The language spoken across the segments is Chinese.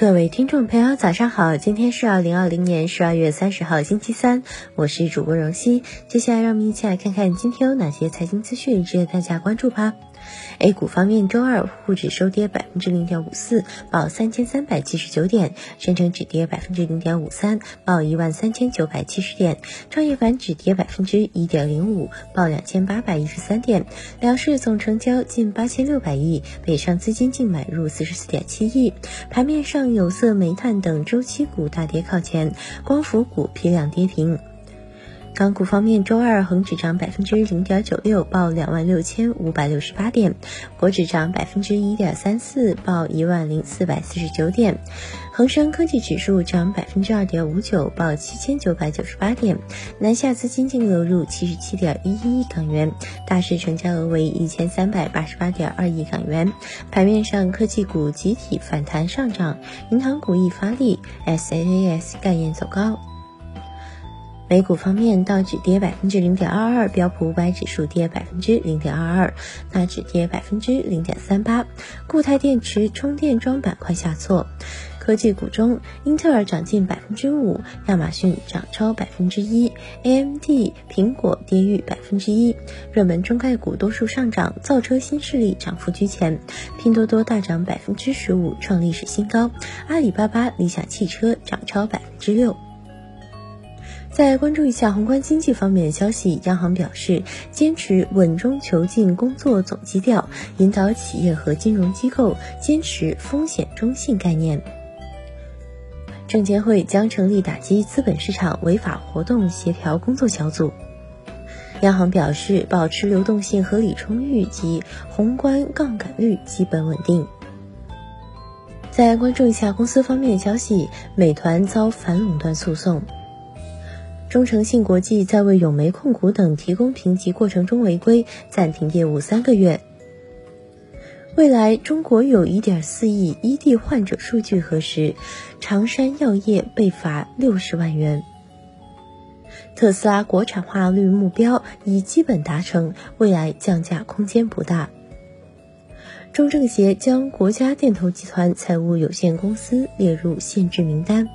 各位听众朋友，早上好！今天是二零二零年十二月三十号，星期三，我是主播荣熙。接下来让我们一起来看看今天有哪些财经资讯值得大家关注吧。A 股方面，周二沪指收跌百分之零点五四，报三千三百七十九点；深成指跌百分之零点五三，报一万三千九百七十点；创业板指跌百分之一点零五，报两千八百一十三点。两市总成交近八千六百亿，北上资金净买入四十四点七亿。盘面上，有色、煤炭等周期股大跌靠前，光伏股批量跌停。港股方面，周二恒指涨百分之零点九六，报两万六千五百六十八点；国指涨百分之一点三四，报一万零四百四十九点；恒生科技指数涨百分之二点五九，报七千九百九十八点。南下资金净流入七十七点一一亿港元，大市成交额为一千三百八十八点二亿港元。盘面上，科技股集体反弹上涨，银行股亦发力，SaaS 概念走高。美股方面，道指跌百分之零点二二，标普五百指数跌百分之零点二二，纳指跌百分之零点三八。固态电池充电桩板块下挫。科技股中，英特尔涨近百分之五，亚马逊涨超百分之一，AMD、苹果跌逾百分之一。热门中概股多数上涨，造车新势力涨幅居前，拼多多大涨百分之十五，创历史新高。阿里巴巴、理想汽车涨超百分之六。再关注一下宏观经济方面的消息，央行表示坚持稳中求进工作总基调，引导企业和金融机构坚持风险中性概念。证监会将成立打击资本市场违法活动协调工作小组。央行表示，保持流动性合理充裕及宏观杠杆率基本稳定。再关注一下公司方面的消息，美团遭反垄断诉讼。中诚信国际在为永煤控股等提供评级过程中违规，暂停业务三个月。未来中国有一点四亿异地患者数据核实，长山药业被罚六十万元。特斯拉国产化率目标已基本达成，未来降价空间不大。中政协将国家电投集团财务有限公司列入限制名单。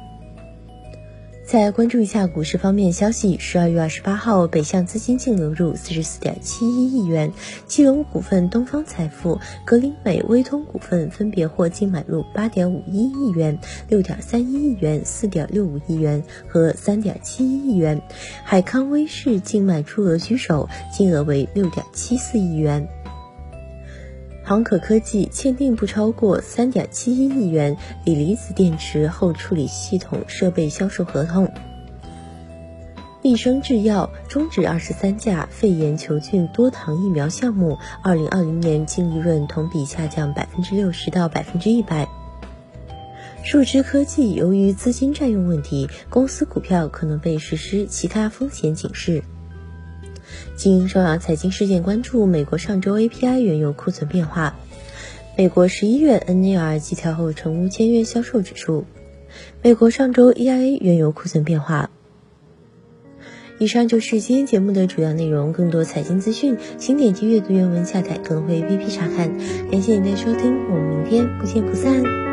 再关注一下股市方面消息，十二月二十八号，北向资金净流入四十四点七一亿元，基隆股份、东方财富、格林美、威通股份分别获净买入八点五一亿元、六点三一亿元、四点六五亿元和三点七一亿元，海康威视净卖出额居首，金额为六点七四亿元。航可科技签订不超过三点七一亿元锂离子电池后处理系统设备销售合同。立生制药终止二十三价肺炎球菌多糖疫苗项目，二零二零年净利润同比下降百分之六十到百分之一百。树枝科技由于资金占用问题，公司股票可能被实施其他风险警示。经收养财经事件关注，美国上周 API 原油库存变化，美国十一月 NAR 季调后成屋签约销售指数，美国上周 EIA 原油库存变化。以上就是今天节目的主要内容，更多财经资讯，请点击阅读原文下载更会 APP 查看。感谢您的收听，我们明天不见不散。